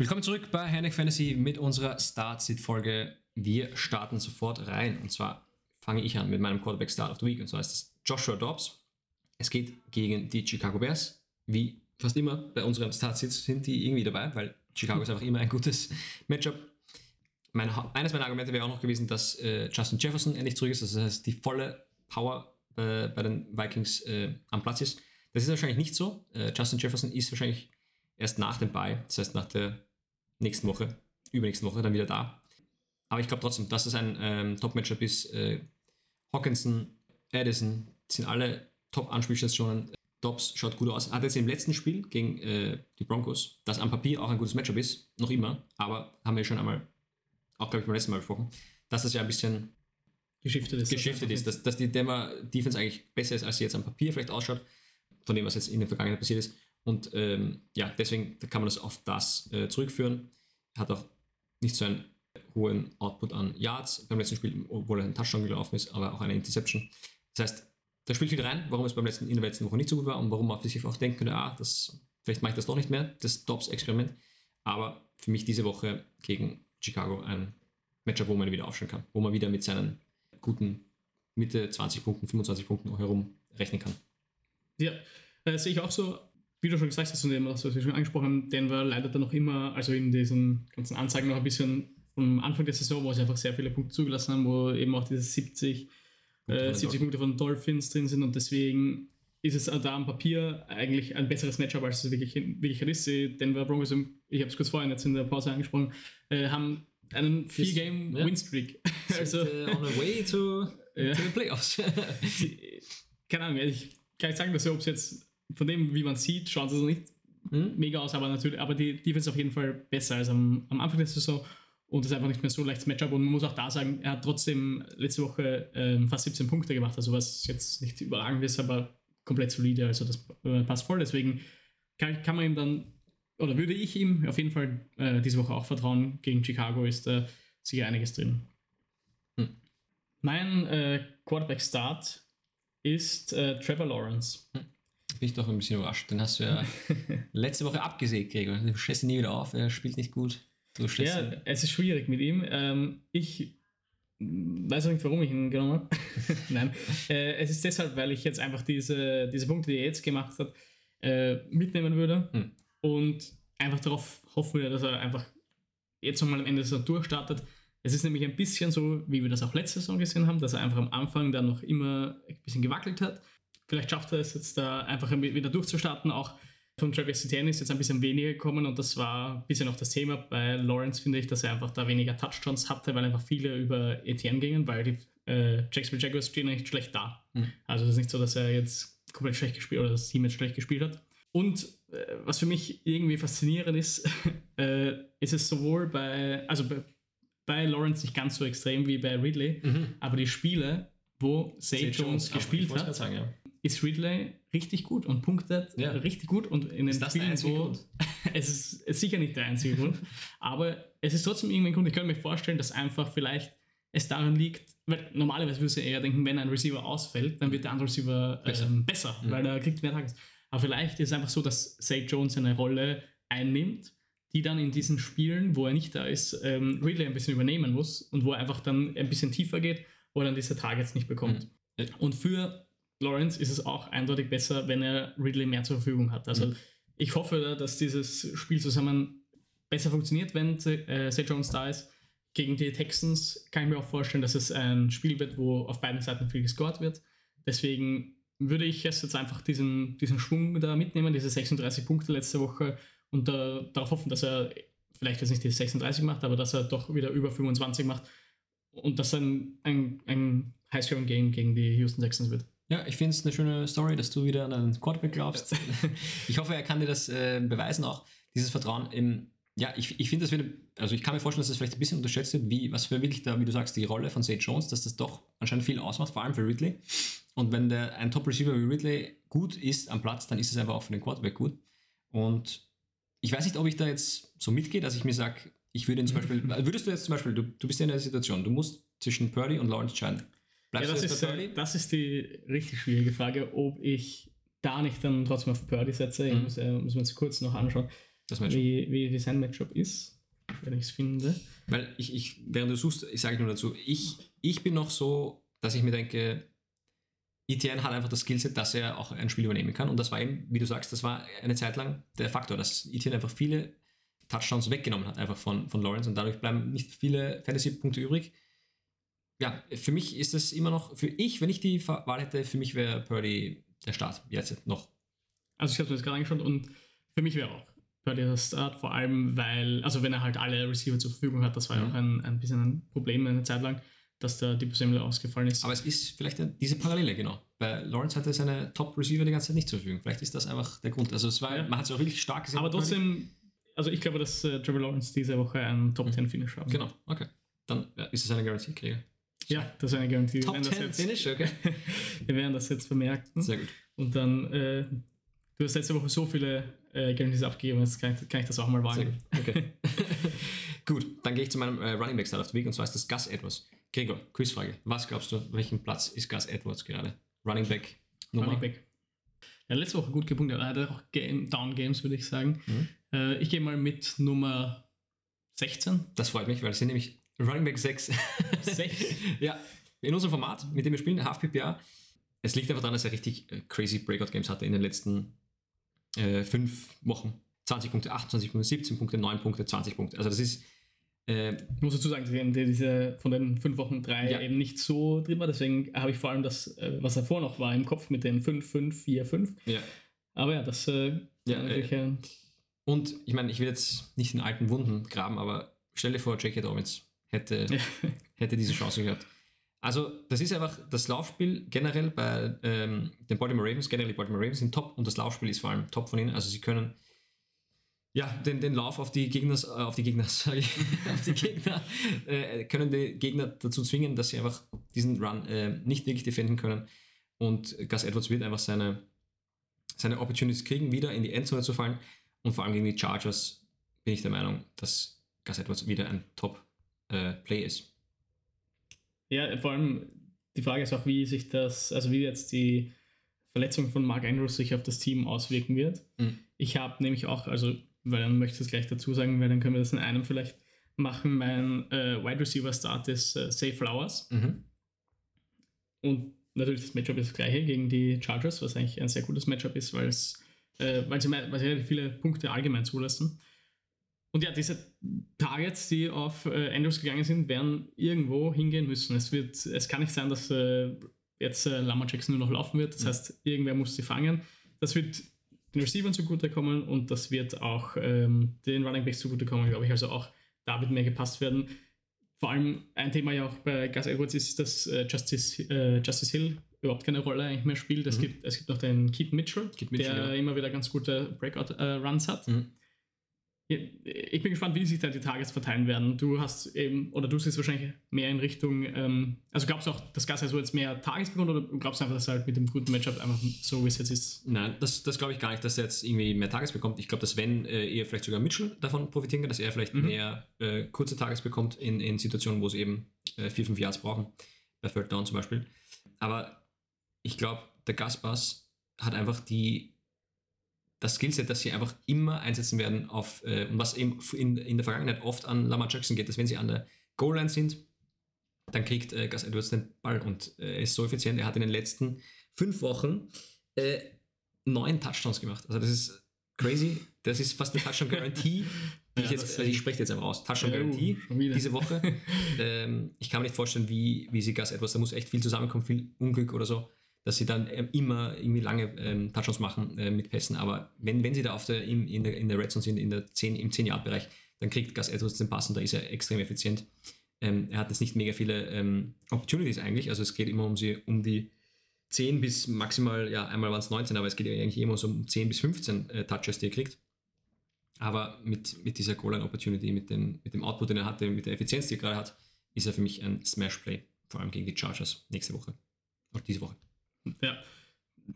Willkommen zurück bei Heinrich Fantasy mit unserer Start-Sit-Folge. Wir starten sofort rein und zwar fange ich an mit meinem Quarterback Start of the Week und zwar ist es Joshua Dobbs. Es geht gegen die Chicago Bears. Wie fast immer bei unseren Start-Sits sind die irgendwie dabei, weil Chicago ist einfach immer ein gutes Matchup. Mein, eines meiner Argumente wäre auch noch gewesen, dass äh, Justin Jefferson endlich zurück ist, das heißt die volle Power äh, bei den Vikings äh, am Platz ist. Das ist wahrscheinlich nicht so. Äh, Justin Jefferson ist wahrscheinlich erst nach dem Bye, das heißt nach der nächsten Woche, übernächsten Woche dann wieder da. Aber ich glaube trotzdem, dass es ein ähm, Top-Matchup ist. Äh, Hawkinson, Addison sind alle Top-Anspielstationen. Dobbs schaut gut aus. Hat jetzt im letzten Spiel gegen äh, die Broncos, das am Papier auch ein gutes Matchup ist, noch immer, aber haben wir schon einmal, auch glaube ich beim letzten Mal besprochen, dass das ja ein bisschen geschiftet ist. Geschiftet ist, dass, dass die Denver Defense eigentlich besser ist, als sie jetzt am Papier vielleicht ausschaut, von dem, was jetzt in der Vergangenheit passiert ist. Und ähm, ja, deswegen kann man das auf das äh, zurückführen. Hat auch nicht so einen hohen Output an Yards beim letzten Spiel, obwohl er ein Touchdown gelaufen ist, aber auch eine Interception. Das heißt, da spielt viel rein, warum es beim letzten, in der letzten Woche nicht so gut war und warum man sich auch denken könnte, ah, das, vielleicht mache ich das doch nicht mehr, das Dobbs-Experiment. Aber für mich diese Woche gegen Chicago ein Matchup, wo man wieder aufstellen kann, wo man wieder mit seinen guten Mitte 20 Punkten, 25 Punkten herum rechnen kann. Ja, äh, sehe ich auch so wie du schon gesagt hast und eben was wir schon angesprochen haben, Denver leidet da noch immer, also in diesen ganzen Anzeigen noch ein bisschen vom Anfang der Saison, wo sie einfach sehr viele Punkte zugelassen haben, wo eben auch diese 70, äh, 70 Punkte von Dolphins drin sind und deswegen ist es da am Papier eigentlich ein besseres Matchup, als es wirklich, wirklich ist. Die Denver Broncos, ich habe es kurz vorhin jetzt in der Pause angesprochen, äh, haben einen Vier-Game-Win-Streak. Ja. also, uh, on the way to, to the playoffs. Keine Ahnung, ich kann nicht sagen, dass ob es jetzt von dem, wie man sieht, schaut es nicht hm? mega aus, aber natürlich, aber die Defense auf jeden Fall besser als am, am Anfang der Saison und es ist einfach nicht mehr so leichtes Matchup und man muss auch da sagen, er hat trotzdem letzte Woche ähm, fast 17 Punkte gemacht, also was jetzt nicht überragend ist, aber komplett solide, also das äh, passt voll, deswegen kann, kann man ihm dann, oder würde ich ihm auf jeden Fall äh, diese Woche auch vertrauen, gegen Chicago ist da sicher einiges drin. Hm. Mein äh, Quarterback-Start ist äh, Trevor Lawrence. Hm bin ich doch ein bisschen überrascht. Den hast du ja letzte Woche abgesägt, Gregor. Du stellst ihn nie wieder auf, er spielt nicht gut. Du ja, ihn. es ist schwierig mit ihm. Ähm, ich weiß auch nicht, warum ich ihn genommen habe. Nein, äh, es ist deshalb, weil ich jetzt einfach diese, diese Punkte, die er jetzt gemacht hat, äh, mitnehmen würde hm. und einfach darauf hoffen würde, dass er einfach jetzt nochmal am Ende so durchstartet. Es ist nämlich ein bisschen so, wie wir das auch letzte Saison gesehen haben, dass er einfach am Anfang dann noch immer ein bisschen gewackelt hat Vielleicht schafft er es jetzt da einfach wieder durchzustarten. Auch von Travis Etienne ist jetzt ein bisschen weniger gekommen und das war ein bisschen auch das Thema bei Lawrence, finde ich, dass er einfach da weniger Touchdowns hatte, weil einfach viele über Etienne gingen, weil die äh, Jacksonville Jaguars stehen nicht schlecht da. Mhm. Also es ist nicht so, dass er jetzt komplett schlecht gespielt oder das Team jetzt schlecht gespielt hat. Und äh, was für mich irgendwie faszinierend ist, äh, ist es sowohl bei, also bei, bei Lawrence nicht ganz so extrem wie bei Ridley, mhm. aber die Spiele, wo Say Jones, Jones gespielt hat, sagen, ja ist Ridley richtig gut und punktet ja. richtig gut und in den ist das Spielen so. es, ist, es ist sicher nicht der einzige Grund, aber es ist trotzdem irgendwie ein Grund. Ich könnte mir vorstellen, dass einfach vielleicht es daran liegt, weil normalerweise würde ich eher denken, wenn ein Receiver ausfällt, dann wird der andere Receiver besser, ähm, besser mhm. weil er kriegt mehr Tages. Aber vielleicht ist es einfach so, dass Zay Jones eine Rolle einnimmt, die dann in diesen Spielen, wo er nicht da ist, ähm, Ridley ein bisschen übernehmen muss und wo er einfach dann ein bisschen tiefer geht, wo er dann diese Targets nicht bekommt. Mhm. Und für Lawrence ist es auch eindeutig besser, wenn er Ridley mehr zur Verfügung hat. Also mhm. ich hoffe, dass dieses Spiel zusammen besser funktioniert, wenn äh, Jones da ist. Gegen die Texans kann ich mir auch vorstellen, dass es ein Spiel wird, wo auf beiden Seiten viel gescored wird. Deswegen würde ich jetzt einfach diesen, diesen Schwung da mitnehmen, diese 36 Punkte letzte Woche und da, darauf hoffen, dass er vielleicht jetzt nicht die 36 macht, aber dass er doch wieder über 25 macht und dass ein, ein, ein High-Scoring-Game gegen die Houston Texans wird. Ja, ich finde es eine schöne Story, dass du wieder an einen Quarterback glaubst. ich hoffe, er kann dir das äh, beweisen auch, dieses Vertrauen im, ja, ich, ich finde das wieder, also ich kann mir vorstellen, dass das vielleicht ein bisschen unterschätzt wird, wie, was für wirklich da, wie du sagst, die Rolle von Sage Jones, dass das doch anscheinend viel ausmacht, vor allem für Ridley. Und wenn der, ein Top-Receiver wie Ridley gut ist am Platz, dann ist es einfach auch für den Quarterback gut. Und ich weiß nicht, ob ich da jetzt so mitgehe, dass ich mir sage, ich würde ihn zum Beispiel, würdest du jetzt zum Beispiel, du, du bist ja in der Situation, du musst zwischen Purdy und Lawrence entscheiden. Bleibst ja, das, ist, äh, das ist die richtig schwierige Frage, ob ich da nicht dann trotzdem auf Purdy setze. Mhm. Ich muss, äh, muss mir jetzt kurz noch anschauen. Wie, wie, wie sein Matchup ist, wenn ich es finde. Weil ich, ich, während du suchst, ich sage nur dazu, ich, ich bin noch so, dass ich mir denke, Etienne hat einfach das Skillset, dass er auch ein Spiel übernehmen kann. Und das war eben, wie du sagst, das war eine Zeit lang der Faktor, dass Etienne einfach viele Touchdowns weggenommen hat, einfach von, von Lawrence und dadurch bleiben nicht viele Fantasy-Punkte übrig. Ja, für mich ist es immer noch, für ich, wenn ich die Wahl hätte, für mich wäre Purdy der Start jetzt noch. Also ich habe mir das gerade angeschaut und für mich wäre auch Purdy der Start, vor allem weil, also wenn er halt alle Receiver zur Verfügung hat, das war ja Mhm. auch ein, ein bisschen ein Problem eine Zeit lang, dass der Debo Samuel ausgefallen ist. Aber es ist vielleicht diese Parallele, genau. Bei Lawrence hatte seine Top-Receiver die ganze Zeit nicht zur Verfügung. Vielleicht ist das einfach der Grund. Also es war, Ja. man hat es auch wirklich stark gesehen. Aber trotzdem, also ich glaube, dass äh, Trevor Lawrence diese Woche einen Top 10 Finish haben. Genau, okay. Dann ist es eine Garantie-Krieger. Ja, das ist eine Garantie. Wir Top werden das 10 jetzt- Finish, okay. Wir werden das jetzt vermerken. Sehr gut. Und dann, äh, du hast letzte Woche so viele äh, Guarantees abgegeben, jetzt kann ich, kann ich das auch mal Sehr wagen. gut. Okay. gut, dann gehe ich zu meinem äh, Running Back Start of the Week und zwar ist das Gus Edwards. Gregor, Quizfrage. Was glaubst du, welchen Platz ist Gus Edwards gerade? Running Back Nummer? Running Back. Ja, letzte Woche gut gepunktet. Er hatte auch Game, Down Games, würde ich sagen. Mhm. Äh, ich gehe mal mit Nummer 16. Das freut mich, weil es sind nämlich Running Back 6. Sechs? ja, in unserem Format, mit dem wir spielen, Half PPA. Es liegt einfach daran, dass er richtig äh, crazy Breakout Games hatte in den letzten äh, fünf Wochen. 20 Punkte, 28 Punkte, 17 Punkte, 9 Punkte, 20 Punkte. Also das ist äh, Ich muss dazu sagen, dass diese von den fünf Wochen drei Ja. eben nicht so drin war. Deswegen habe ich vor allem das, äh, was davor noch war, im Kopf mit den 5, 5, 4, 5. ja, Aber ja, das äh, Ja, natürlich äh, Und ich meine, ich will jetzt nicht in alten Wunden graben, aber stell dir vor, J.K. Dobbins hätte, hätte diese Chance gehabt. Also, das ist einfach das Laufspiel generell bei ähm, den Baltimore Ravens, generell die Baltimore Ravens sind top und das Laufspiel ist vor allem top von ihnen. Also, sie können ja den, den Lauf auf die Gegner, äh, auf die Gegner, ich, auf die Gegner, äh, können die Gegner dazu zwingen, dass sie einfach diesen Run äh, nicht wirklich defenden können. Und Gus Edwards wird einfach seine, seine Opportunities kriegen, wieder in die Endzone zu fallen. Und vor allem gegen die Chargers bin ich der Meinung, dass Gus Edwards wieder ein Top-Play ist. Ja, vor allem die Frage ist auch, wie sich das, also wie jetzt die Verletzung von Mark Andrews sich auf das Team auswirken wird. Mhm. Ich habe nämlich auch, also, weil dann möchte ich es gleich dazu sagen, weil dann können wir das in einem vielleicht machen. Mein äh, Wide Receiver Start ist äh, Say Flowers Mhm. und natürlich das Matchup ist das gleiche gegen die Chargers, was eigentlich ein sehr gutes Matchup ist, weil es, äh, weil sie, weil sie relativ viele Punkte allgemein zulassen. Und ja, diese Targets, die auf äh, Andrews gegangen sind, werden irgendwo hingehen müssen. Es, wird, es kann nicht sein, dass äh, jetzt äh, Lama Jackson nur noch laufen wird. Das Mhm. heißt, irgendwer muss sie fangen. Das wird den Receivern zugutekommen und das wird auch ähm, den Running Backs zugutekommen, glaube ich. Also auch da wird mehr gepasst werden. Vor allem ein Thema ja auch bei Gus Edwards ist, dass äh, Justice, äh, Justice Hill überhaupt keine Rolle eigentlich mehr spielt. Es, Mhm. gibt, es gibt noch den Keaton Mitchell, Keaton Mitchell, der ja. immer wieder ganz gute Breakout-Runs hat. Mhm. Ich bin gespannt, wie sich da die Targets verteilen werden. Du hast eben, oder du siehst wahrscheinlich mehr in Richtung, ähm, also glaubst du auch, dass Gas also jetzt mehr Targets bekommt oder glaubst du einfach, dass er halt mit dem guten Matchup einfach so wie es jetzt ist? Nein, das, das glaube ich gar nicht, dass er jetzt irgendwie mehr Tages bekommt. Ich glaube, dass wenn äh, eher vielleicht sogar Mitchell davon profitieren kann, dass er vielleicht Mhm. mehr äh, kurze Tages bekommt in, in Situationen, wo sie eben äh, vier, fünf Yards brauchen. Bei Third Down zum Beispiel. Aber ich glaube, der Gaspass hat einfach die das Skillset, das sie einfach immer einsetzen werden auf, äh, und was eben in, in der Vergangenheit oft an Lamar Jackson geht, dass wenn sie an der Goal-Line sind, dann kriegt äh, Gus Edwards den Ball und äh, er ist so effizient. Er hat in den letzten fünf Wochen äh, neun Touchdowns gemacht. Also das ist crazy. Das ist fast eine Touchdown-Garantie. ich, Ja, jetzt, das- also ich spreche jetzt einfach aus. Touchdown-Garantie wieder. diese Woche. ähm, ich kann mir nicht vorstellen, wie, wie sie Gus Edwards, da muss echt viel zusammenkommen, viel Unglück oder so, dass sie dann ähm, immer irgendwie lange ähm, Touchdowns machen äh, mit Pässen. Aber wenn, wenn sie da auf der, im, in, der, in der Red Zone sind, in der 10, im 10-Yard-Bereich, dann kriegt Gus Edwards den Pass und da ist er extrem effizient. Ähm, er hat jetzt nicht mega viele ähm, Opportunities eigentlich, also es geht immer um, sie, um die 10 bis maximal, ja, einmal waren es 19, aber es geht eigentlich immer so um 10 bis 15 äh, Touches, die er kriegt. Aber mit, mit dieser Goal-Line-Opportunity, mit, mit dem Output, den er hatte, mit der Effizienz, die er gerade hat, ist er für mich ein Smash-Play, vor allem gegen die Chargers nächste Woche. Oder diese Woche. Ja,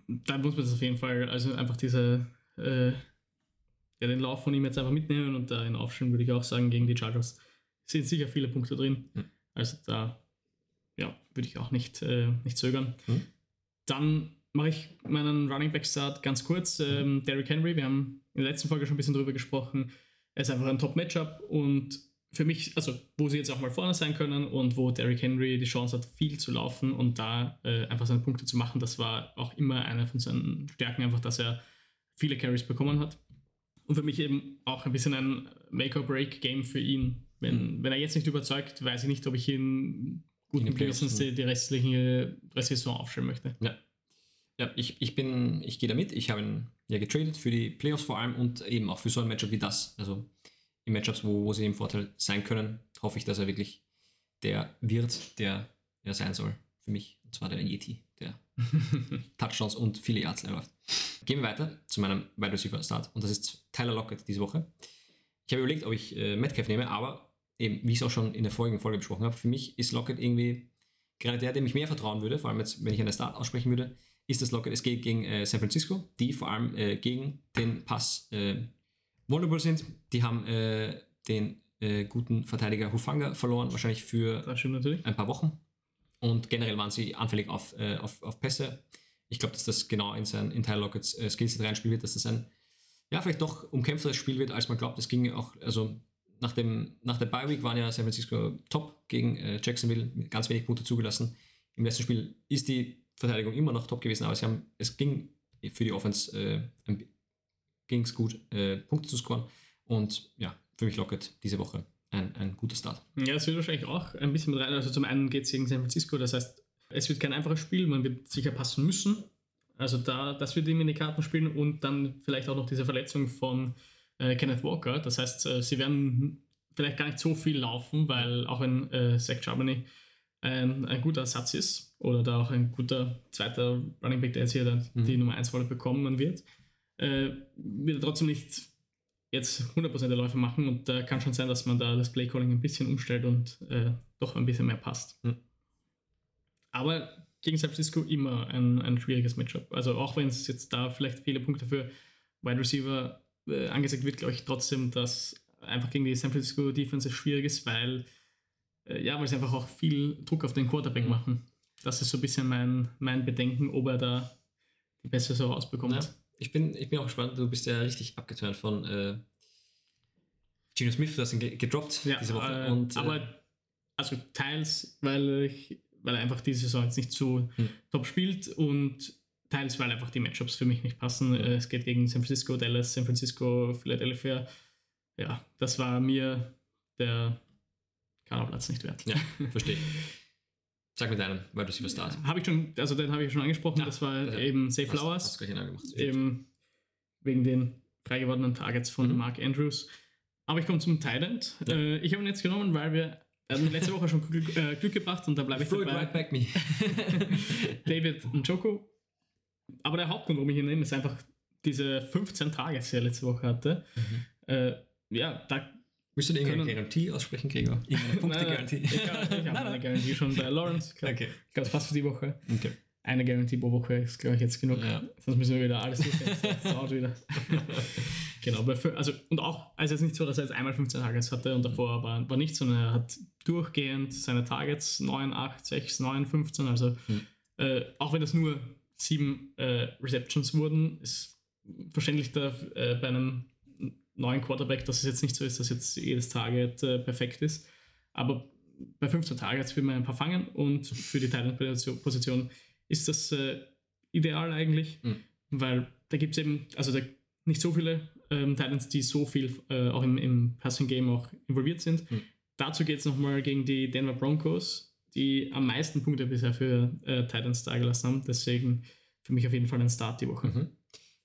da muss man das auf jeden Fall, also einfach diese, äh, ja, den Lauf von ihm jetzt einfach mitnehmen und da in Aufstellen würde ich auch sagen, gegen die Chargers sind sicher viele Punkte drin. Hm. Also da, ja, würde ich auch nicht, äh, nicht zögern. Hm. Dann mache ich meinen Running Back Start ganz kurz. Ähm, Derrick Henry, wir haben in der letzten Folge schon ein bisschen drüber gesprochen. Er ist einfach ein Top-Matchup und für mich, also wo sie jetzt auch mal vorne sein können und wo Derrick Henry die Chance hat, viel zu laufen und da äh, einfach seine Punkte zu machen, das war auch immer eine von seinen Stärken, einfach, dass er viele Carries bekommen hat. Und für mich eben auch ein bisschen ein Make-or-Break-Game für ihn. Wenn, mhm. wenn er jetzt nicht überzeugt, weiß ich nicht, ob ich ihn guten Gewissens die, die restliche Saison aufstellen möchte. Ja. Ja, ich, ich bin, ich gehe damit. Ich habe ihn ja getradet für die Playoffs vor allem und eben auch für so ein Matchup wie das. Also in Matchups, wo, wo sie im Vorteil sein können, hoffe ich, dass er wirklich der wird, der er sein soll für mich. Und zwar der Yeti, der Touchdowns und viele Yards läuft. Gehen wir weiter zu meinem Wide Receiver Start und das ist Tyler Lockett diese Woche. Ich habe überlegt, ob ich äh, Metcalf nehme, aber eben, wie ich es auch schon in der vorigen Folge besprochen habe, für mich ist Lockett irgendwie gerade der, dem ich mehr vertrauen würde, vor allem jetzt, wenn ich einen Start aussprechen würde, ist das Lockett. Es geht gegen äh, San Francisco, die vor allem äh, gegen den Pass äh, vulnerable sind. Die haben äh, den äh, guten Verteidiger Hufanga verloren, wahrscheinlich für ein paar Wochen. Und generell waren sie anfällig auf, äh, auf, auf Pässe. Ich glaube, dass das genau in sein in Tyler Lockets äh, Skillset reinspielen wird, dass das ein ja, vielleicht doch umkämpfteres Spiel wird, als man glaubt. Es ging auch, also nach, dem, nach der Bye Week waren ja San Francisco top gegen äh, Jacksonville, mit ganz wenig Punkte zugelassen. Im letzten Spiel ist die Verteidigung immer noch top gewesen, aber sie haben, es ging für die Offense äh, ging es gut, äh, Punkte zu scoren. Und ja, für mich lockert diese Woche ein, ein guter Start. Ja, es wird wahrscheinlich auch ein bisschen mit rein. Also zum einen geht es gegen San Francisco, das heißt, es wird kein einfaches Spiel, man wird sicher passen müssen. Also da, das wird ihm in die Karten spielen und dann vielleicht auch noch diese Verletzung von äh, Kenneth Walker. Das heißt, äh, sie werden vielleicht gar nicht so viel laufen, weil auch wenn äh, Zach Charbonnet ein, ein guter Ersatz ist oder da auch ein guter zweiter Running Back, der jetzt hier dann mhm. die Nummer 1 Rolle bekommen wird, äh, wird er trotzdem nicht jetzt 100% der Läufe machen und da kann schon sein, dass man da das Playcalling ein bisschen umstellt und äh, doch ein bisschen mehr passt. Mhm. Aber gegen San Francisco immer ein, ein schwieriges Matchup. Also auch wenn es jetzt da vielleicht viele Punkte für Wide Receiver äh, angesagt wird, glaube ich trotzdem, dass einfach gegen die San Francisco Defense schwierig ist, weil äh, ja, weil sie einfach auch viel Druck auf den Quarterback mhm. machen. Das ist so ein bisschen mein, mein Bedenken, ob er da die beste so rausbekommt. Ja, ich, bin, ich bin auch gespannt, du bist ja richtig abgeturnt von äh, Geno Smith, du hast ihn gedroppt ja, diese Woche. Äh, und, aber äh, also teils, weil, ich, weil er einfach diese Saison jetzt nicht so hm. top spielt und teils, weil einfach die Matchups für mich nicht passen. Hm. Es geht gegen San Francisco, Dallas, San Francisco, Philadelphia. Ja, das war mir der Kaderplatz nicht wert. Ja, verstehe. Sag mir deinen weil du sie Start. Habe ich schon, also den habe ich schon angesprochen, ja, das war also, eben Safe hast, Flowers. Hast gemacht. Eben wegen den frei gewordenen Targets von mhm. Mark Andrews. Aber ich komme zum Thailand. Ja. Äh, ich habe ihn jetzt genommen, weil wir hatten letzte Woche schon Glück, äh, Glück gebracht und da bleibe ich dabei. Right back me. David Njoko. Aber der Hauptgrund, warum ich ihn nehme, ist einfach diese 15 Targets, die er letzte Woche hatte. Mhm. Äh, ja, da Willst du irgendeine Garantie aussprechen, Gregor? Irgendeine Punkte-Garantie? Ich, ich habe eine Garantie schon bei Lawrence. Ich glaube, okay. glaub, das passt für die Woche. Okay. Eine Garantie pro Woche ist, glaube ich, jetzt genug. Ja. Sonst müssen wir wieder alles durchsetzen. Das dauert wieder. genau. Also, und auch, also es ist nicht so, dass er jetzt einmal 15 Targets hatte und davor war, war nicht, sondern er hat durchgehend seine Targets 9, 8, 6, 9, 15. Also, hm. äh, auch wenn das nur sieben äh, Receptions wurden, ist verständlich da äh, bei einem neuen Quarterback, dass es jetzt nicht so ist, dass jetzt jedes Target äh, perfekt ist. Aber bei 15 Targets will man ein paar fangen und für die Thailand-Position ist das äh, ideal eigentlich, mhm. weil da gibt es eben, also da nicht so viele ähm, Titans, die so viel äh, auch im, im Passing-Game auch involviert sind. Mhm. Dazu geht es nochmal gegen die Denver Broncos, die am meisten Punkte bisher für äh, Titans dargelassen haben. Deswegen für mich auf jeden Fall ein Start die Woche. Mhm.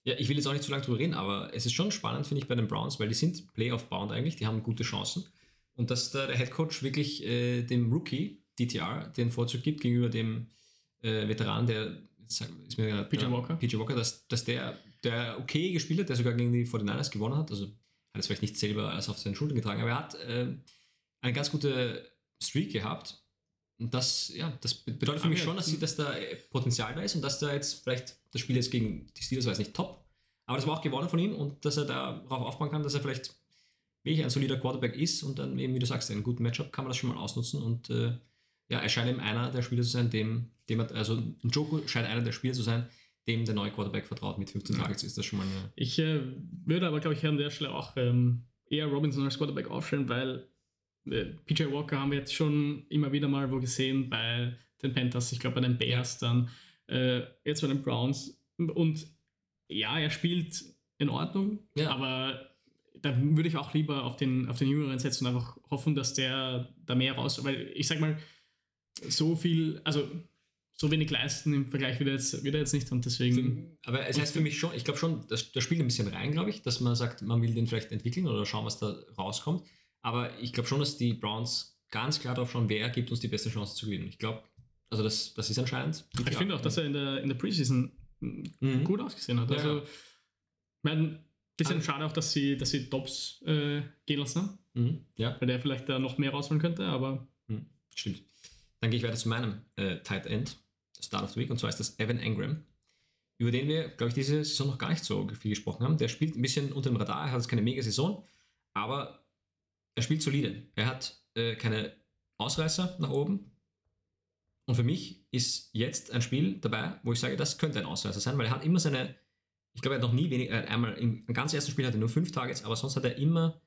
Ja, ich will jetzt auch nicht zu lange drüber reden, aber es ist schon spannend, finde ich, bei den Browns, weil die sind Playoff-bound eigentlich, die haben gute Chancen. Und dass da der Head Coach wirklich äh, dem Rookie, DTR, den Vorzug gibt gegenüber dem äh, Veteran, der ist mir PJ Walker, PJ Walker dass, dass der, der okay gespielt hat, der sogar gegen die 49ers gewonnen hat. Also hat es vielleicht nicht selber als auf seinen Schultern getragen, aber er hat äh, eine ganz gute Streak gehabt und das, ja, das bedeutet für mich schon, dass, sie, dass da Potenzial da ist und dass da jetzt vielleicht das Spiel jetzt gegen die Steelers war jetzt nicht top, aber das war auch gewonnen von ihm und dass er darauf aufbauen kann, dass er vielleicht wirklich ein solider Quarterback ist und dann eben, wie du sagst, in einem guten Matchup kann man das schon mal ausnutzen und äh, ja, er scheint eben einer der Spieler zu sein, dem, dem er, also ein Joko scheint einer der Spieler zu sein, dem der neue Quarterback vertraut mit 15 Targets, ist das schon mal eine. Ich äh, würde aber, glaube ich, an der Stelle auch ähm, eher Robinson als Quarterback aufstellen, weil äh, PJ Walker haben wir jetzt schon immer wieder mal wo gesehen bei den Panthers, ich glaube bei den Bears dann, äh, jetzt bei den Browns. Und ja, er spielt in Ordnung, Ja. aber da würde ich auch lieber auf den, auf den Jüngeren setzen und einfach hoffen, dass der da mehr raus, weil ich sag mal, so viel, also so wenig leisten im Vergleich wieder jetzt, wieder jetzt nicht und deswegen. Aber es heißt für mich schon, ich glaube schon, das, das spielt ein bisschen rein, glaube ich, dass man sagt, man will den vielleicht entwickeln oder schauen, was da rauskommt. Aber ich glaube schon, dass die Browns ganz klar darauf schauen, wer gibt uns die beste Chance zu gewinnen. Ich glaube, also das, das ist entscheidend. Ich finde auch, dass er in der, in der Preseason Mhm. gut ausgesehen hat. Ja, Also, ja. ich meine, bisschen Also- schade auch, dass sie, dass sie Dobbs äh, gehen lassen Mhm. Ja, weil der vielleicht da noch mehr rausholen könnte, aber stimmt. Dann gehe ich weiter zu meinem äh, Tight End, Start of the Week, und zwar ist das Evan Engram, über den wir, glaube ich, diese Saison noch gar nicht so viel gesprochen haben. Der spielt ein bisschen unter dem Radar, er hat jetzt keine Mega-Saison, aber er spielt solide. Er hat äh, keine Ausreißer nach oben. Und für mich ist jetzt ein Spiel dabei, wo ich sage, das könnte ein Ausreißer sein, weil er hat immer seine, ich glaube, er hat noch nie wenig, äh, einmal im, ganz ersten Spiel hatte er nur fünf Targets, aber sonst hat er immer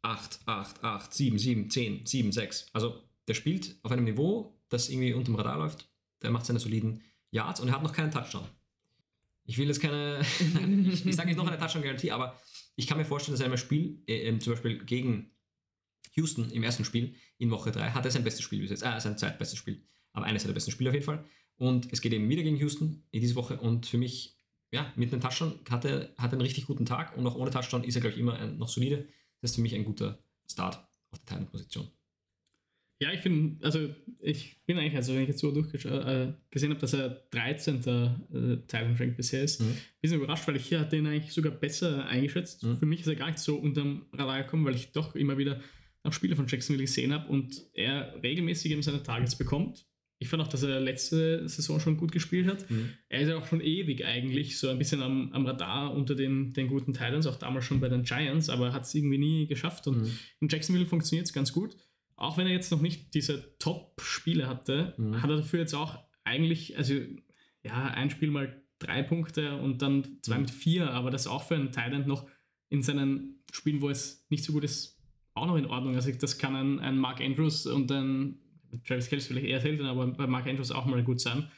8, 8, 8, 7, 7, 10, 7, 6. Also der spielt auf einem Niveau, das irgendwie unter dem Radar läuft. Der macht seine soliden Yards und er hat noch keinen Touchdown. Ich will jetzt keine, ich, ich sage nicht noch eine Touchdown-Garantie, aber ich kann mir vorstellen, dass er im Spiel, äh, ähm, zum Beispiel gegen Houston im ersten Spiel in Woche 3, hat er sein bestes Spiel bis jetzt, äh, sein zweitbestes Spiel, aber eines seiner besten Spiele auf jeden Fall. Und es geht eben wieder gegen Houston in dieser Woche und für mich, ja, mit einem Touchdown hat er, hat er einen richtig guten Tag und auch ohne Touchdown ist er, glaube ich, immer ein, noch solide. Das ist für mich ein guter Start auf der Teilposition. Ja, ich finde, also ich bin eigentlich, also wenn ich jetzt so durchgesehen äh, gesehen habe, dass er 13. Äh, Titan-Rank bisher ist, Mhm. bisschen überrascht, weil ich hier hatte ihn eigentlich sogar besser eingeschätzt. Mhm. Für mich ist er gar nicht so unterm Radar gekommen, weil ich doch immer wieder auch Spiele von Jacksonville gesehen habe und er regelmäßig eben seine Targets bekommt. Ich fand auch, dass er letzte Saison schon gut gespielt hat. Er ist ja auch schon ewig eigentlich so ein bisschen am, am Radar unter den, den guten Titans, auch damals schon bei den Giants, aber hat es irgendwie nie geschafft. Und Mhm. in Jacksonville funktioniert es ganz gut. Auch wenn er jetzt noch nicht diese Top-Spiele hatte, Mhm. hat er dafür jetzt auch eigentlich, also ja, ein Spiel mal drei Punkte und dann zwei Mhm. mit vier, aber das auch für einen Titan noch in seinen Spielen, wo es nicht so gut ist, auch noch in Ordnung. Also das kann ein, ein Mark Andrews und ein Travis Kelce vielleicht eher selten, aber bei Mark Andrews auch mal gut sein.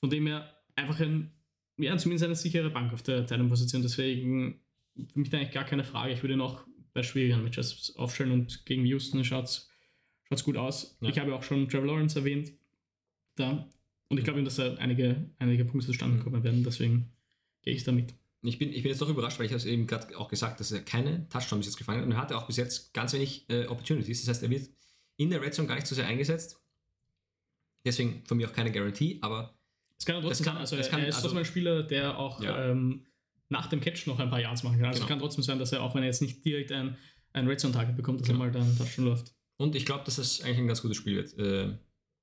Von dem her einfach ein, ja, zumindest eine sichere Bank auf der Titan-Position. Deswegen für mich da eigentlich gar keine Frage. Ich würde noch bei schwierigeren Matches aufstellen und gegen Houston schaut es gut aus. Ja. Ich habe auch schon Trevor Lawrence erwähnt. Da. Und ich glaube, dass da einige, einige Punkte zustande Mhm. kommen werden. Deswegen gehe ich damit. Ich bin, ich bin jetzt doch überrascht, weil ich habe es eben gerade auch gesagt, dass er keine Touchdown bis jetzt gefangen hat und er hatte auch bis jetzt ganz wenig äh, Opportunities. Das heißt, er wird in der Red Zone gar nicht so sehr eingesetzt. Deswegen von mir auch keine Garantie, aber Es kann trotzdem kann- sein. Also, kann- er ist also- trotzdem ein Spieler, der auch Ja. ähm, nach dem Catch noch ein paar Yards machen kann. Also Genau. kann trotzdem sein, dass er, auch wenn er jetzt nicht direkt ein, ein Red Zone-Target bekommt, dass Genau. er mal dann Touchdown läuft. Und ich glaube, dass das eigentlich ein ganz gutes Spiel wird. Äh,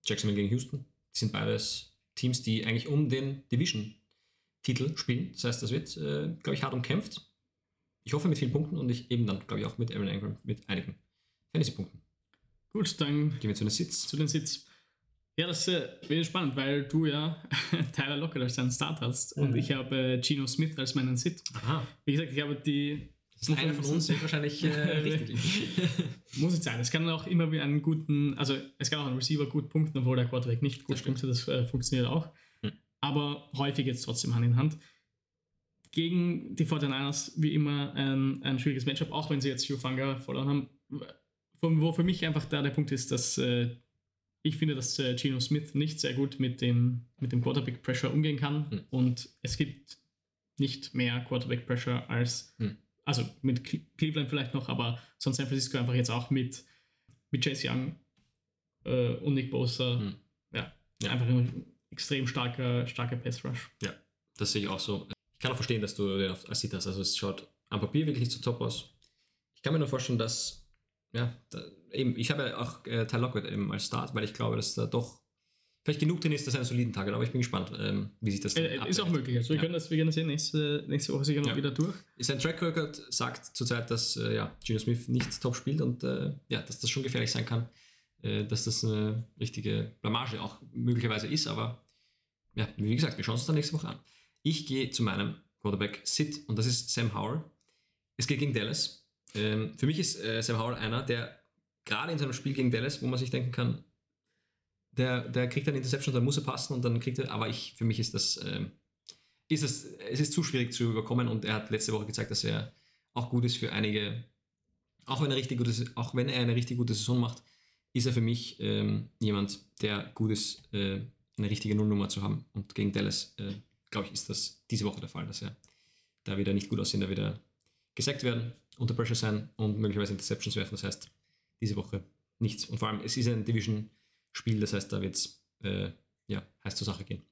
Jacksonville gegen Houston. Die sind beides Teams, die eigentlich um den Division-Titel spielen. Das heißt, das wird, äh, glaube ich, hart umkämpft. Ich hoffe mit vielen Punkten und ich eben dann, glaube ich, auch mit Aaron Ingram mit einigen Fantasy-Punkten. Gut, dann Gehen wir zu den Sitz. zu den Sitz. Ja, das äh, wird spannend, weil du ja Tyler Lockett als deinen Start hast und Mhm. ich habe äh, Gino Smith als meinen Sit. Aha. Wie gesagt, ich habe die. Das ist einer von uns wahrscheinlich äh, richtig. Muss es sein. Es kann auch immer wieder einen guten, also es kann auch ein Receiver gut punkten, obwohl der Quarterback nicht gut Das punktet. Das äh, funktioniert auch. Hm. Aber häufig jetzt trotzdem Hand in Hand. Gegen die 49ers wie immer ein, ein schwieriges Matchup, auch wenn sie jetzt Hugh verloren haben. Wo für mich einfach da der Punkt ist, dass äh, ich finde, dass äh, Geno Smith nicht sehr gut mit dem, mit dem Quarterback Pressure umgehen kann. Hm. Und es gibt nicht mehr Quarterback Pressure als, Hm. Also mit Cle- Cleveland vielleicht noch, aber sonst San Francisco einfach jetzt auch mit, mit Chase Young äh, und Nick Bosa. Hm. Ja, Ja. einfach ein extrem starker, starker Pass Rush. Das sehe ich auch so. Ich kann auch verstehen, dass du den auf als Sit hast. Also es schaut am Papier wirklich nicht so top aus. Ich kann mir nur vorstellen, dass, ja, da, eben, ich habe ja auch äh, Tyler Lockett eben als Start, weil ich glaube, dass da doch vielleicht genug drin ist, dass er einen soliden Tag. Aber ich bin gespannt, ähm, wie sich das dann Äh, ist auch möglich. Also wir Ja. können das, wir können das sehen nächste, nächste Woche sicher noch Ja. wieder durch. Sein Track Record sagt zurzeit, dass äh, ja, Geno Smith nicht top spielt und äh, ja, dass das schon gefährlich sein kann, äh, dass das eine richtige Blamage auch möglicherweise ist, aber ja, wie gesagt, wir schauen uns dann nächste Woche an. Ich gehe zu meinem Quarterback Sit und das ist Sam Howell. Es geht gegen Dallas. Ähm, für mich ist äh, Sam Howell einer, der gerade in seinem Spiel gegen Dallas, wo man sich denken kann, der, der kriegt eine Interception, dann muss er passen und dann kriegt er, aber ich, für mich ist das, ähm, ist das, es ist zu schwierig zu überkommen und er hat letzte Woche gezeigt, dass er auch gut ist für einige, auch wenn er richtig gute, auch wenn er eine richtig gute Saison macht, ist er für mich ähm, jemand, der gut ist, äh, eine richtige Nullnummer zu haben. Und gegen Dallas, äh, glaube ich, ist das diese Woche der Fall, dass er da wieder nicht gut aussehen, da wieder gesackt werden, unter Pressure sein und möglicherweise Interceptions werfen. Das heißt, diese Woche nichts. Und vor allem, es ist ein Division-Spiel, das heißt, da wird es äh, ja, heiß zur Sache gehen.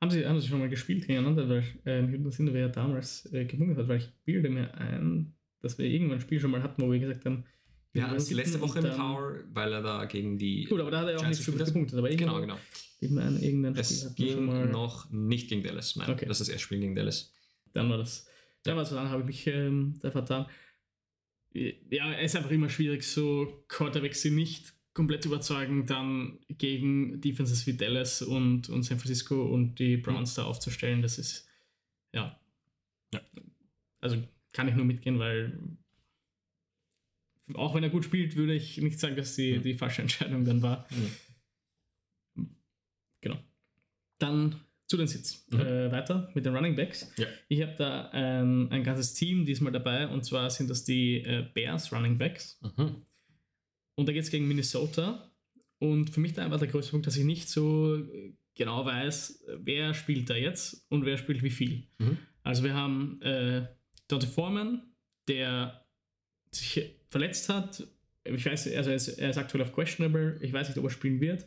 Haben Sie, haben Sie schon mal gespielt gegeneinander? Weil äh, mich sind, wer damals äh, gewundert hat, weil ich bilde mir ein, dass wir irgendwann ein Spiel schon mal hatten, wo wir gesagt haben, wir hatten es die letzte Woche mit Power, weil er da gegen die. Gut, aber da hat er auch nicht so gute Punkte. Aber genau, genau. Ich meine, irgendein es Spiel ging mal noch nicht gegen Dallas. Nein, okay. das ist das erste Spiel gegen Dallas. Dann war das. Dann war es dann habe ich mich ähm, da vertan. Ja, es ist einfach immer schwierig, so Quarterbacks, die nicht komplett überzeugen, dann gegen Defenses wie Dallas und, und San Francisco und die Browns mhm. da aufzustellen. Das ist, ja. ja. Also kann ich nur mitgehen, weil auch wenn er gut spielt, würde ich nicht sagen, dass die, mhm. die falsche Entscheidung dann war. Mhm. Genau. Dann zu den Sits. Mhm. Äh, weiter mit den Running Backs. Ja. Ich habe da ein, ein ganzes Team diesmal dabei und zwar sind das die äh, Bears Running Backs. Mhm. Und da geht es gegen Minnesota. Und für mich da einfach der größte Punkt, dass ich nicht so genau weiß, wer spielt da jetzt und wer spielt wie viel. Mhm. Also wir haben äh, Dante Foreman, der sich verletzt hat. Ich weiß, also er ist, er ist aktuell auf questionable. Ich weiß nicht, ob er spielen wird.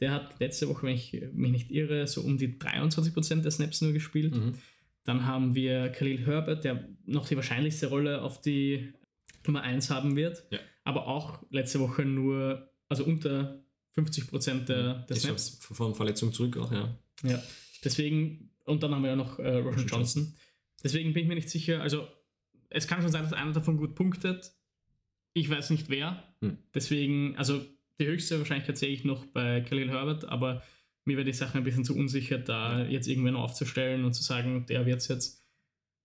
Der hat letzte Woche, wenn ich mich nicht irre, so um die 23% der Snaps nur gespielt. Mhm. Dann haben wir Khalil Herbert, der noch die wahrscheinlichste Rolle auf die Nummer 1 haben wird. Ja. Aber auch letzte Woche nur, also unter 50% der, der Snaps. Von Verletzung zurück auch, ja. Ja, deswegen, und dann haben wir ja noch äh, Roshan Johnson. Deswegen bin ich mir nicht sicher, also es kann schon sein, dass einer davon gut punktet. Ich weiß nicht wer. Hm. Deswegen, also die höchste Wahrscheinlichkeit sehe ich noch bei Khalil Herbert, aber mir wäre die Sache ein bisschen zu unsicher, da jetzt irgendwen aufzustellen und zu sagen, der wird es jetzt.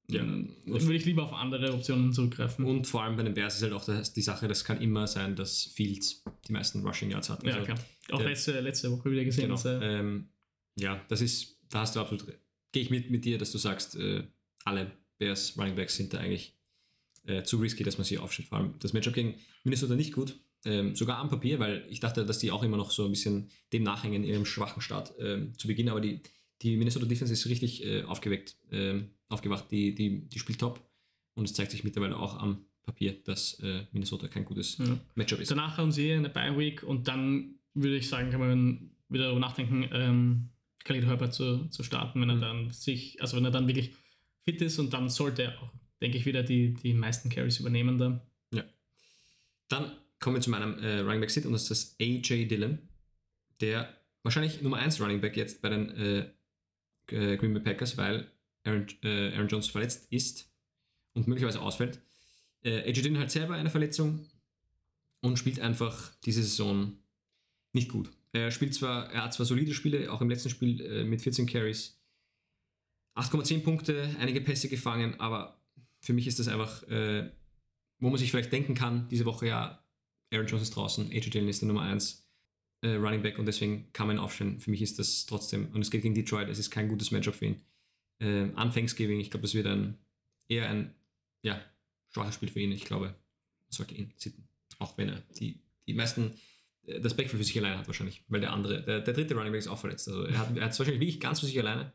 Ja, ähm, würde ich lieber auf andere Optionen zurückgreifen. Und vor allem bei den Bears ist halt auch die Sache, das kann immer sein, dass Fields die meisten Rushing Yards hat. Also ja, klar. Auch der, letzte, letzte Woche wieder gesehen. Genau, ähm, ja, das ist, da hast du absolut, gehe ich mit, mit dir, dass du sagst, äh, alle Bears Running Backs sind da eigentlich äh, zu risky, dass man sie aufstellt. Vor allem das Matchup gegen Minnesota nicht gut, ähm, sogar am Papier, weil ich dachte, dass die auch immer noch so ein bisschen dem nachhängen in ihrem schwachen Start ähm, zu Beginn, aber die, die Minnesota Defense ist richtig äh, aufgeweckt, äh, aufgewacht, die, die, die spielt top und es zeigt sich mittlerweile auch am Papier, dass äh, Minnesota kein gutes ja. Matchup ist. Danach haben sie eine Bye Week und dann würde ich sagen, kann man wieder darüber nachdenken, ähm, Khalid Herbert zu, zu starten, wenn mhm. er dann sich, also wenn er dann wirklich fit ist und dann sollte er auch, denke ich, wieder die, die meisten Carries übernehmen dann. Ja. Dann kommen wir zu meinem äh, Running Back Sit und das ist das AJ Dillon, der wahrscheinlich Nummer 1 Running Back jetzt bei den äh, äh, Green Bay Packers, weil Aaron, äh, Aaron Jones verletzt ist und möglicherweise ausfällt. Äh, AJ Dillon hat selber eine Verletzung und spielt einfach diese Saison nicht gut. Er spielt zwar, er hat zwar solide Spiele, auch im letzten Spiel äh, mit 14 Carries, 8,10 Punkte, einige Pässe gefangen, aber für mich ist das einfach, äh, wo man sich vielleicht denken kann, diese Woche ja, Aaron Jones ist draußen, AJ Dillon ist der Nummer 1 äh, Running Back und deswegen kann man ihn aufstellen. Für mich ist das trotzdem, und es geht gegen Detroit, es ist kein gutes Matchup für ihn. Äh, an Thanksgiving, ich glaube, das wird ein eher ein ja, schwaches Spiel für ihn. Ich glaube, man sollte ihn sitten. Auch wenn er die, die meisten äh, das Backfield für sich alleine hat wahrscheinlich, weil der andere, der, der dritte Running Back ist auch verletzt. Also er hat, es wahrscheinlich wirklich ganz für sich alleine,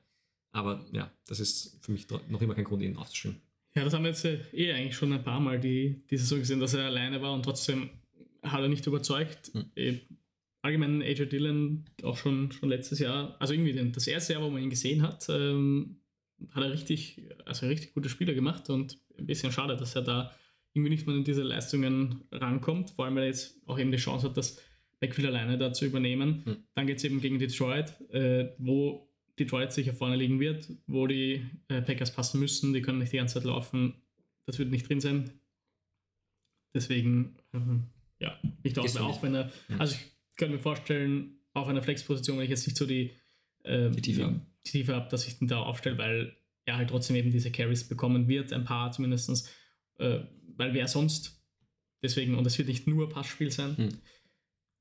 aber ja, das ist für mich noch immer kein Grund, ihn aufzustellen. Ja, das haben wir jetzt äh, eh eigentlich schon ein paar Mal die, die Saison gesehen, dass er alleine war und trotzdem hat er nicht überzeugt. Mhm. Allgemein AJ Dillon auch schon, schon letztes Jahr, also irgendwie das erste Jahr, wo man ihn gesehen hat, ähm, hat er richtig, also richtig gute Spiele gemacht und ein bisschen schade, dass er da irgendwie nicht mehr in diese Leistungen rankommt, vor allem weil er jetzt auch eben die Chance hat, das Backfield alleine da zu übernehmen. Mhm. Dann geht es eben gegen Detroit, äh, wo Detroit sicher vorne liegen wird, wo die äh, Packers passen müssen, die können nicht die ganze Zeit laufen, das wird nicht drin sein. Deswegen ähm, ja, ich glaube auch, wenn er, also ich könnte mir vorstellen, auf einer Flexposition, wenn ich jetzt nicht so die, äh, die Tiefe, tiefer ab, dass ich ihn da aufstelle, weil er halt trotzdem eben diese Carries bekommen wird, ein paar zumindest, äh, weil wer sonst. Deswegen, und es wird nicht nur Passspiel sein. Hm.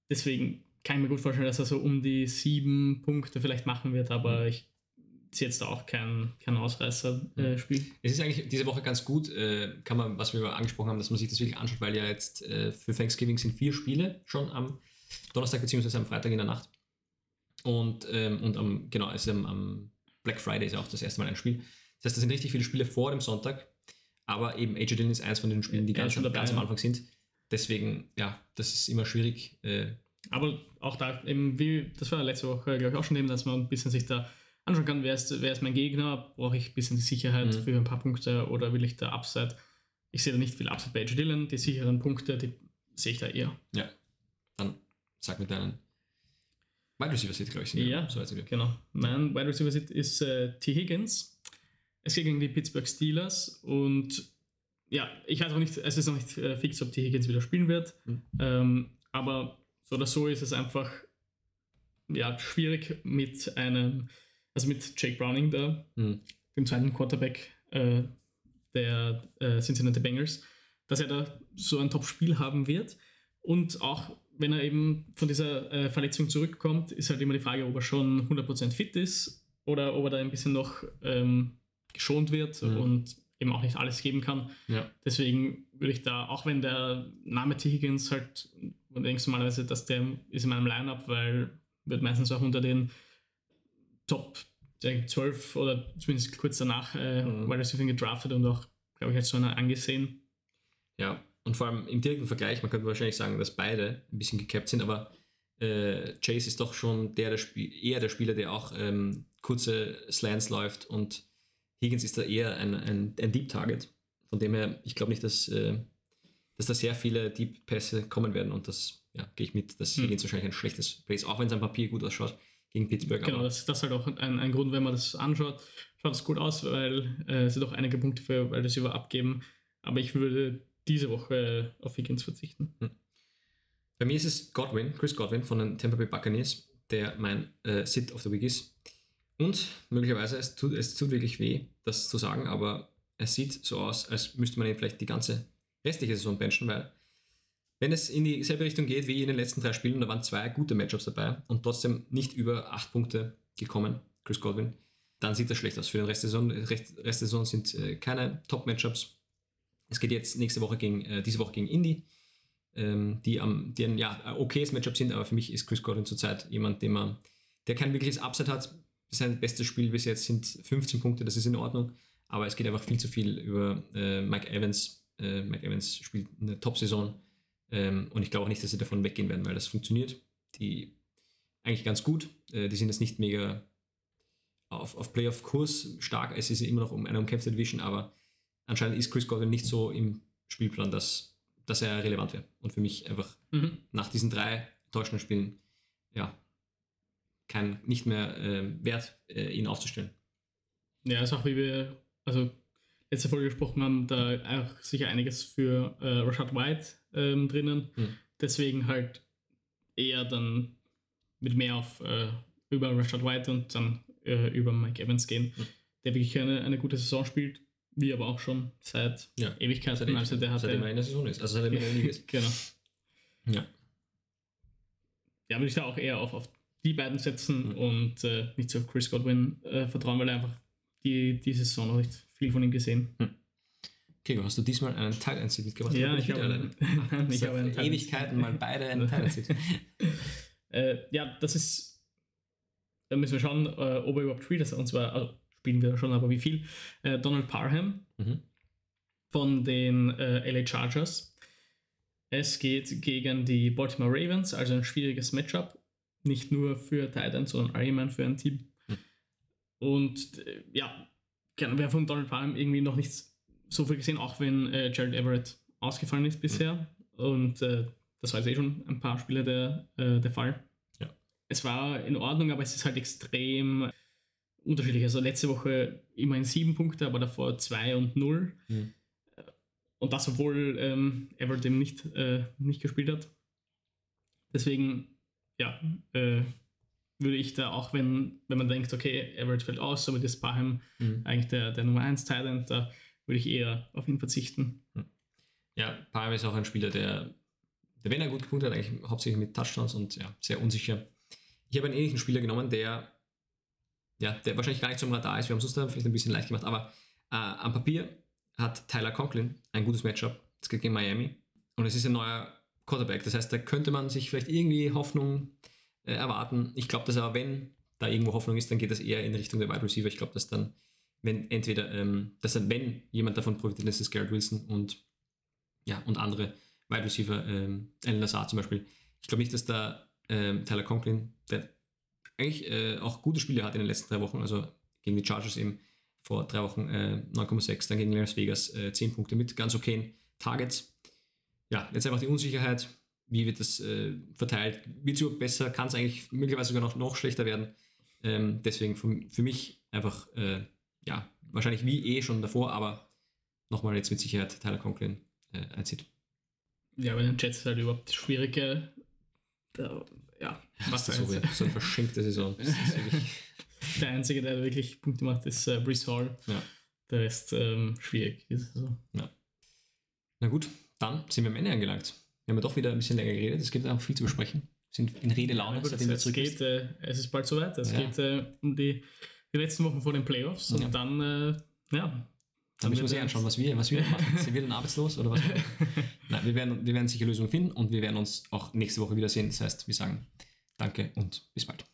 Deswegen kann ich mir gut vorstellen, dass er so um die sieben Punkte vielleicht machen wird, aber Hm. ich sehe jetzt da auch kein, kein Ausreißer-Spiel. Es ist eigentlich diese Woche ganz gut, äh, kann man, was wir angesprochen haben, dass man sich das wirklich anschaut, weil ja jetzt äh, für Thanksgiving sind vier Spiele schon am Donnerstag bzw. am Freitag in der Nacht. Und, ähm, und am, genau, also am, am Black Friday ist ja auch das erste Mal ein Spiel. Das heißt, da sind richtig viele Spiele vor dem Sonntag, aber eben AJ Dillon ist eins von den Spielen, die Ja, ganz, dabei, ganz am. Anfang sind. Deswegen, ja, das ist immer schwierig. Äh, Aber auch da, eben wie, das war letzte Woche, glaube ich, auch schon eben, dass man ein bisschen sich da anschauen kann, wer ist, wer ist mein Gegner, brauche ich ein bisschen die Sicherheit Mhm. für ein paar Punkte oder will ich da Upside? Ich sehe da nicht viel Upside bei AJ Dillon, die sicheren Punkte, die sehe ich da eher. ja, dann sag mir deinen Wide Receiver Sit, glaube ich. sind Ja. so. Genau. Mein Wide Receiver Sit ist äh, T. Higgins. Es geht gegen die Pittsburgh Steelers und ja, ich weiß auch nicht, es ist noch nicht äh, fix, ob T. Higgins wieder spielen wird. Mhm. Ähm, aber so oder so ist es einfach ja, schwierig mit einem, also mit Jake Browning da, Mhm. dem zweiten Quarterback äh, der äh, Cincinnati Bengals, dass er da so ein Top-Spiel haben wird. Und auch wenn er eben von dieser äh, Verletzung zurückkommt, ist halt immer die Frage, ob er schon 100% fit ist oder ob er da ein bisschen noch ähm, geschont wird Mhm. und eben auch nicht alles geben kann. Ja. Deswegen würde ich da, auch wenn der Name T. Higgins halt, man denkst normalerweise, dass der ist in meinem Lineup, weil wird meistens auch unter den Top sagen wir, 12 oder zumindest kurz danach äh, Mhm. Wide Receiver gedraftet und auch, glaube ich, als so einer angesehen. Ja, und vor allem im direkten Vergleich, man könnte wahrscheinlich sagen, dass beide ein bisschen gecapped sind, aber äh, Chase ist doch schon der, der Spiel, eher der Spieler, der auch ähm, kurze Slants läuft und Higgins ist da eher ein, ein, ein Deep Target. Von dem her, ich glaube nicht, dass, äh, dass da sehr viele Deep Pässe kommen werden und das ja, gehe ich mit, dass Hm. Higgins wahrscheinlich ein schlechtes Play ist, auch wenn es am Papier gut ausschaut gegen Pittsburgh. Genau, das, das ist halt auch ein, ein Grund, wenn man das anschaut, schaut es gut aus, weil äh, es doch einige Punkte für Wide Receiver abgeben. Aber ich würde diese Woche auf Higgins verzichten. Bei mir ist es Godwin, Chris Godwin von den Tampa Bay Buccaneers, der mein äh, Sit of the Week ist. Und möglicherweise, es tut, es tut wirklich weh, das zu sagen, aber es sieht so aus, als müsste man ihn vielleicht die ganze restliche Saison benchen, weil wenn es in dieselbe Richtung geht wie in den letzten drei Spielen, da waren zwei gute Matchups dabei und trotzdem nicht über acht Punkte gekommen, Chris Godwin, dann sieht das schlecht aus. Für den Rest der Saison, Rest, Rest der Saison sind äh, keine Top-Matchups. Es geht jetzt nächste Woche gegen, äh, diese Woche gegen Indy ähm, die, am, die ein ja, okayes Matchup sind, aber für mich ist Chris Godwin zurzeit jemand, den man, der kein wirkliches Upside hat. Sein bestes Spiel bis jetzt sind 15 Punkte, das ist in Ordnung, aber es geht einfach viel zu viel über äh, Mike Evans. Äh, Mike Evans spielt eine Top-Saison ähm, und ich glaube auch nicht, dass sie davon weggehen werden, weil das funktioniert. Die eigentlich ganz gut. Äh, die sind jetzt nicht mega auf, auf Playoff-Kurs stark. Es ist immer noch um eine umkämpfte Division, aber anscheinend ist Chris Godwin nicht so im Spielplan, dass dass er relevant wäre. Und für mich einfach Mhm. nach diesen drei enttäuschenden Spielen, ja, kein, nicht mehr äh, wert, äh, ihn aufzustellen. Ja, ist auch wie wir, also letzte Folge gesprochen haben, da auch sicher einiges für äh, Rashad White ähm, drinnen. Hm. Deswegen halt eher dann mit mehr auf äh, über Rashad White und dann äh, über Mike Evans gehen, Hm. der wirklich eine, eine gute Saison spielt, wie aber auch schon seit Ja. Ewigkeiten. Seitdem, also der seitdem er in der Saison ist. Also seitdem er in der Liga ist. genau. Ja. Ja, würde ich da auch eher auf, auf die beiden setzen Mhm. und äh, nicht so auf Chris Godwin äh, vertrauen, weil er einfach die, die Saison noch nicht viel von ihm gesehen. Gregor, hast du diesmal einen Tight End Seat mitgebracht? Bin ich wieder habe alleine? Nein, ich habe einen Ewigkeiten mal beide einen Tight End. Äh, ja, das ist. Da müssen wir schauen, äh, ob er überhaupt spielt. Also, und zwar also, spielen wir schon, aber wie viel. Äh, Donald Parham Mhm. von den äh, LA Chargers. Es geht gegen die Baltimore Ravens, also ein schwieriges Matchup. Nicht nur für Titans, sondern allgemein für ein Team. Hm. Und äh, ja, kann- wir haben von Donald Parham irgendwie noch nicht so viel gesehen, auch wenn äh, Jared Everett ausgefallen ist bisher. Und äh, das war jetzt eh schon ein paar Spiele der, äh, der Fall. Ja. Es war in Ordnung, aber es ist halt extrem unterschiedlich. Also letzte Woche immerhin sieben Punkte, aber davor zwei und null. Mhm. Und das, obwohl ähm, Everett eben nicht, äh, nicht gespielt hat. Deswegen, ja, äh, würde ich da auch, wenn, wenn man denkt, okay, Everett fällt aus, somit ist Bahem Mhm. eigentlich der, der Nummer 1 Talent, da würde ich eher auf ihn verzichten. Ja, Palmer ist auch ein Spieler, der, der wenn er gut gepunktet hat, eigentlich hauptsächlich mit Touchdowns und ja, sehr unsicher. Ich habe einen ähnlichen Spieler genommen, der, ja, der wahrscheinlich gar nicht im Radar ist. Wir haben es uns da vielleicht ein bisschen leicht gemacht, aber äh, am Papier hat Tyler Conklin ein gutes Matchup. Es geht gegen Miami und es ist ein neuer Quarterback. Das heißt, da könnte man sich vielleicht irgendwie Hoffnung äh, erwarten. Ich glaube, dass aber, wenn da irgendwo Hoffnung ist, dann geht das eher in Richtung der Wide Receiver. Ich glaube, dass dann, wenn entweder, ähm, dass dann, wenn jemand davon profitiert, ist es Garrett Wilson und ja, und andere Wide Receiver, ähm, Alan Lazar zum Beispiel. Ich glaube nicht, dass da ähm, Tyler Conklin, der eigentlich äh, auch gute Spiele hat in den letzten drei Wochen, also gegen die Chargers eben vor drei Wochen äh, 9,6, dann gegen Las Vegas äh, 10 Punkte mit ganz okayen Targets. Ja, jetzt einfach die Unsicherheit, wie wird das äh, verteilt? Wird es überhaupt besser? Kann es eigentlich möglicherweise sogar noch, noch schlechter werden? Ähm, deswegen für, für mich einfach, äh, ja, wahrscheinlich wie eh schon davor, aber nochmal jetzt mit Sicherheit Tyler Conklin äh, einzieht. Ja, bei den Jets ist halt überhaupt schwierig. Äh, Da, ja, was das ist so, so eine verschenkte Saison. Ist Der Einzige, der wirklich Punkte macht, ist äh, Brees Hall. ja. Der Rest ähm, schwierig. diese Saison. Na gut, dann sind wir am Ende angelangt. Wir haben ja doch wieder ein bisschen länger geredet. Es gibt auch viel zu besprechen. Wir sind in Redelaune, Ja, gut, seitdem es, zurück geht, äh, es ist bald soweit. Es Ja. geht äh, um die, die letzten Wochen vor den Playoffs und Ja. dann, äh, ja. Dann müssen wir uns eh anschauen, was wir, was wir machen. Sind wir dann arbeitslos oder was? Nein, wir werden, wir werden sicher Lösungen finden und wir werden uns auch nächste Woche wiedersehen. Das heißt, wir sagen Danke und bis bald.